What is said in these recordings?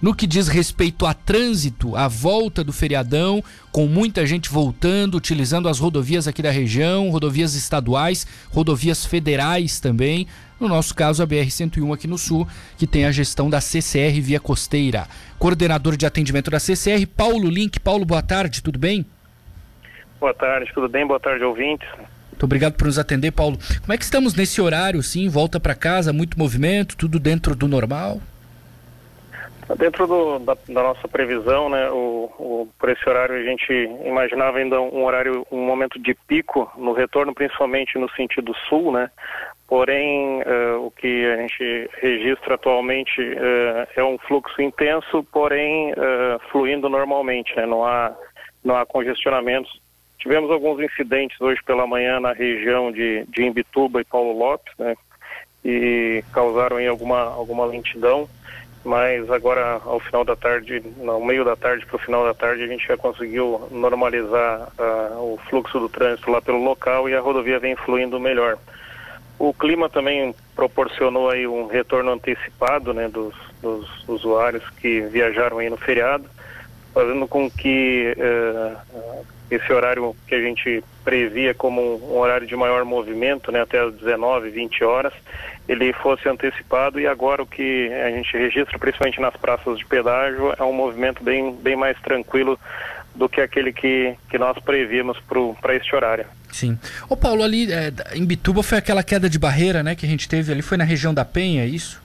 no que diz respeito a trânsito, a volta do feriadão, com muita gente voltando, utilizando as rodovias aqui da região, rodovias estaduais, rodovias federais também. No nosso caso, a BR-101 aqui no sul, que tem a gestão da CCR Via Costeira. Coordenador de atendimento da CCR, Paulo Link. Paulo, boa tarde, tudo bem? Boa tarde, tudo bem? Boa tarde, ouvintes. Muito obrigado por nos atender, Paulo. Como é que estamos nesse horário, sim? Volta para casa, muito movimento, tudo dentro do normal? Dentro do, da, da, nossa previsão, né, o, o, por esse horário a gente imaginava ainda um horário, um momento de pico no retorno, principalmente no sentido sul, né, porém uh, o que a gente registra atualmente uh, é um fluxo intenso, porém uh, fluindo normalmente, né, não há, não há congestionamentos. Tivemos alguns incidentes hoje pela manhã na região de, de Imbituba e Paulo Lopes, né, e causaram aí alguma, alguma lentidão mas agora ao final da tarde, no meio da tarde para o final da tarde, a gente já conseguiu normalizar uh, o fluxo do trânsito lá pelo local e a rodovia vem fluindo melhor. O clima também proporcionou aí um retorno antecipado né, dos, dos usuários que viajaram aí no feriado, fazendo com que uh, esse horário que a gente previa como um horário de maior movimento, né, até as 19, 20 horas, ele fosse antecipado e agora o que a gente registra, principalmente nas praças de pedágio, é um movimento bem, bem mais tranquilo do que aquele que, que nós prevíamos para este horário. Sim. Ô Paulo, ali é, em Bituba foi aquela queda de barreira né, que a gente teve ali, foi na região da Penha, é isso?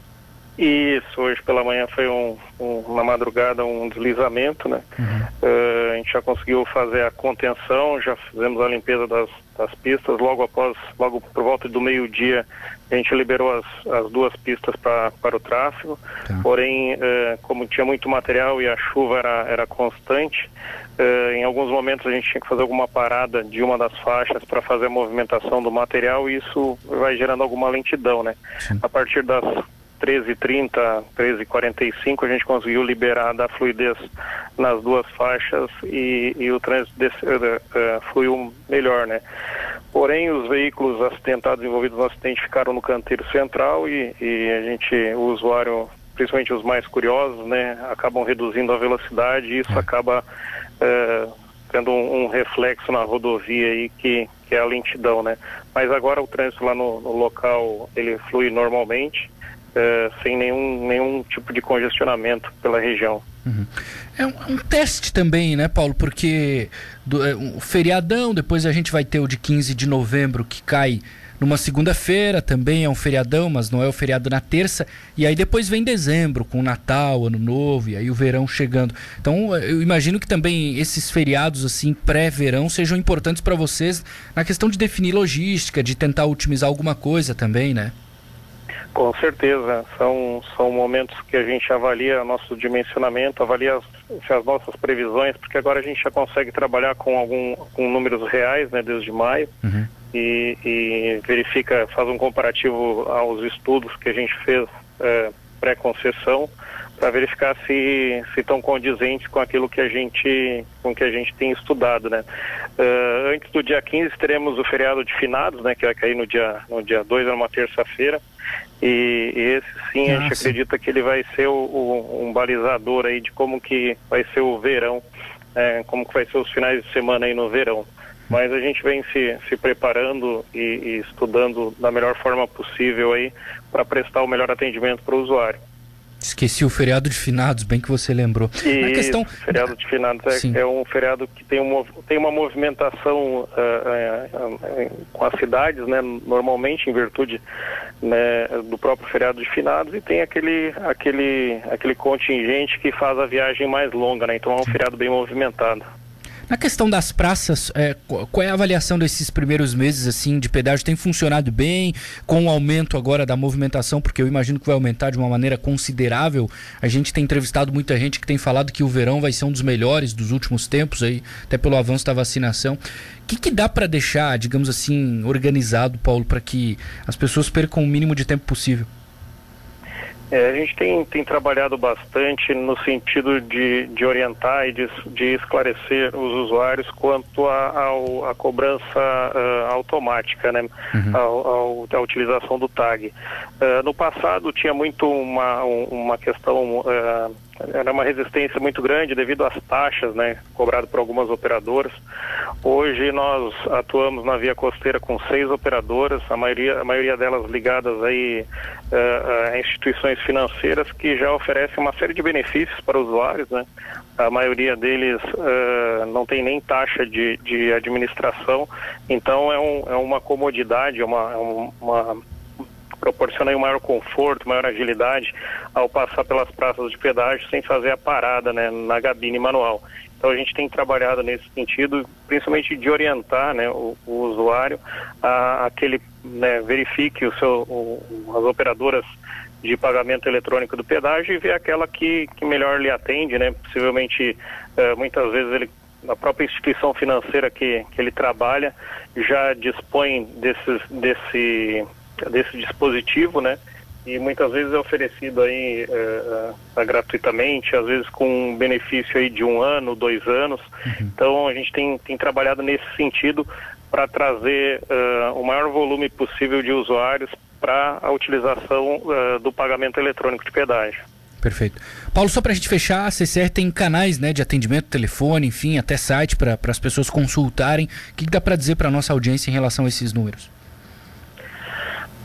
Isso, hoje pela manhã foi um, um, uma madrugada, um deslizamento, né? Uhum. Uh, a gente já conseguiu fazer a contenção, já fizemos a limpeza das, das pistas, logo após, logo por volta do meio-dia, a gente liberou as, as duas pistas pra, para o tráfego, tá. porém, uh, como tinha muito material e a chuva era, era constante, uh, em alguns momentos a gente tinha que fazer alguma parada de uma das faixas para fazer a movimentação do material e isso vai gerando alguma lentidão, né? Sim. A partir das 13h30, 13h45, a gente conseguiu liberar da fluidez nas duas faixas e, e o trânsito desse, uh, fluiu melhor, né? Porém, os veículos acidentados envolvidos no acidente ficaram no canteiro central e, e a gente, o usuário, principalmente os mais curiosos, né, acabam reduzindo a velocidade e isso é. acaba uh, tendo um, um, reflexo na rodovia aí que, que é a lentidão, né? Mas agora o trânsito lá no, no local, ele flui normalmente é, sem nenhum, nenhum tipo de congestionamento pela região. Uhum. É um, um, teste também, né, Paulo? Porque do, é, um feriadão, depois a gente vai ter o de 15 de novembro que cai numa segunda-feira, também é um feriadão, mas não é o feriado na terça. E aí depois vem dezembro, com Natal, Ano Novo, e aí o verão chegando. Então eu imagino que também esses feriados assim pré-verão sejam importantes para vocês na questão de definir logística, de tentar otimizar alguma coisa também, né? Com certeza, são, são momentos que a gente avalia nosso dimensionamento, avalia as, as nossas previsões, porque agora a gente já consegue trabalhar com algum com números reais, né, desde maio, uhum. e, e, verifica, faz um comparativo aos estudos que a gente fez é, pré-concessão, para verificar se se estão condizentes com aquilo que a gente com que a gente tem estudado, né? Uh, antes do dia 15 teremos o feriado de finados, né, que vai cair no dia no dia 2, é uma terça-feira. E, e, esse sim, Nossa. a gente acredita que ele vai ser o, o, um balizador aí de como que vai ser o verão, é, como que vai ser os finais de semana aí no verão. Mas a gente vem se, se preparando e, e estudando da melhor forma possível aí para prestar o melhor atendimento para o usuário. Esqueci o feriado de finados, bem que você lembrou. E Na questão... feriado de finados é, é, um feriado que tem, um, tem uma movimentação uh, uh, uh, com as cidades, né, normalmente em virtude né, do próprio feriado de finados, e tem aquele, aquele, aquele contingente que faz a viagem mais longa, né, então é um feriado bem movimentado. Na questão das praças, é, qual é a avaliação desses primeiros meses assim de pedágio? Tem funcionado bem com o aumento agora da movimentação? Porque eu imagino que vai aumentar de uma maneira considerável. A gente tem entrevistado muita gente que tem falado que o verão vai ser um dos melhores dos últimos tempos aí, até pelo avanço da vacinação. O que, que dá para deixar, digamos assim, organizado, Paulo, para que as pessoas percam o mínimo de tempo possível? É, a gente tem, tem trabalhado bastante no sentido de, de orientar e de, de esclarecer os usuários quanto à cobrança uh, automática, né? Uhum. Ao, ao, à utilização do tag. Uh, no passado tinha muito uma, uma questão uh, era uma resistência muito grande devido às taxas, né, cobrado por algumas operadoras. Hoje nós atuamos na via costeira com seis operadoras, a maioria, a maioria delas ligadas aí uh, a instituições financeiras que já oferecem uma série de benefícios para usuários, né. A maioria deles uh, não tem nem taxa de, de administração, então é, um, é uma comodidade, é uma, é uma proporciona um maior conforto, maior agilidade ao passar pelas praças de pedágio sem fazer a parada né, na gabine manual. Então a gente tem trabalhado nesse sentido, principalmente de orientar né, o, o usuário a, a que ele né, verifique o seu, o, as operadoras de pagamento eletrônico do pedágio e ver aquela que, que melhor lhe atende, né? Possivelmente, uh, muitas vezes ele a própria instituição financeira que, que ele trabalha já dispõe desses, desse desse dispositivo, né? E muitas vezes é oferecido aí é, gratuitamente, às vezes com um benefício aí de um ano, dois anos. Uhum. Então a gente tem, tem trabalhado nesse sentido para trazer uh, o maior volume possível de usuários para a utilização uh, do pagamento eletrônico de pedágio. Perfeito. Paulo, só para a gente fechar, a CCR tem canais né, de atendimento, telefone, enfim, até site para as pessoas consultarem. O que, que dá para dizer para a nossa audiência em relação a esses números?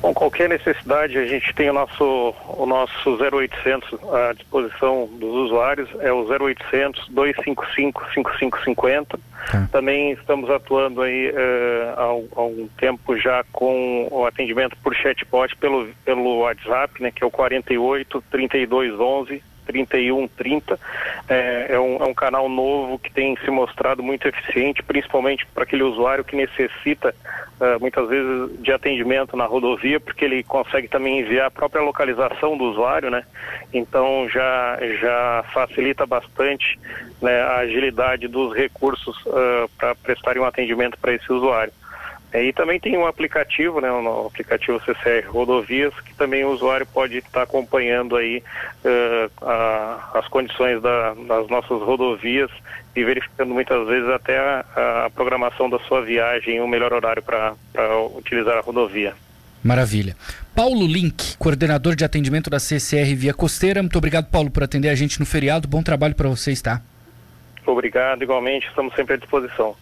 Com qualquer necessidade, a gente tem o nosso, o nosso 0800 à disposição dos usuários, é o 0800 255 5550. Tá. Também estamos atuando aí uh, há, há, um tempo já com o atendimento por chatbot pelo, pelo WhatsApp, né, que é o 48 3211 3130. É, é, um, é um canal novo que tem se mostrado muito eficiente, principalmente para aquele usuário que necessita uh, muitas vezes de atendimento na rodovia, porque ele consegue também enviar a própria localização do usuário, né? Então já, já facilita bastante né, a agilidade dos recursos uh, para prestarem um atendimento para esse usuário. É, e também tem um aplicativo, né, um aplicativo CCR Rodovias, que também o usuário pode estar acompanhando aí uh, a, as condições da, das nossas rodovias e verificando muitas vezes até a, a programação da sua viagem, o melhor horário para utilizar a rodovia. Maravilha. Paulo Link, coordenador de atendimento da CCR Via Costeira. Muito obrigado, Paulo, por atender a gente no feriado. Bom trabalho para vocês, tá? Obrigado, igualmente. Estamos sempre à disposição.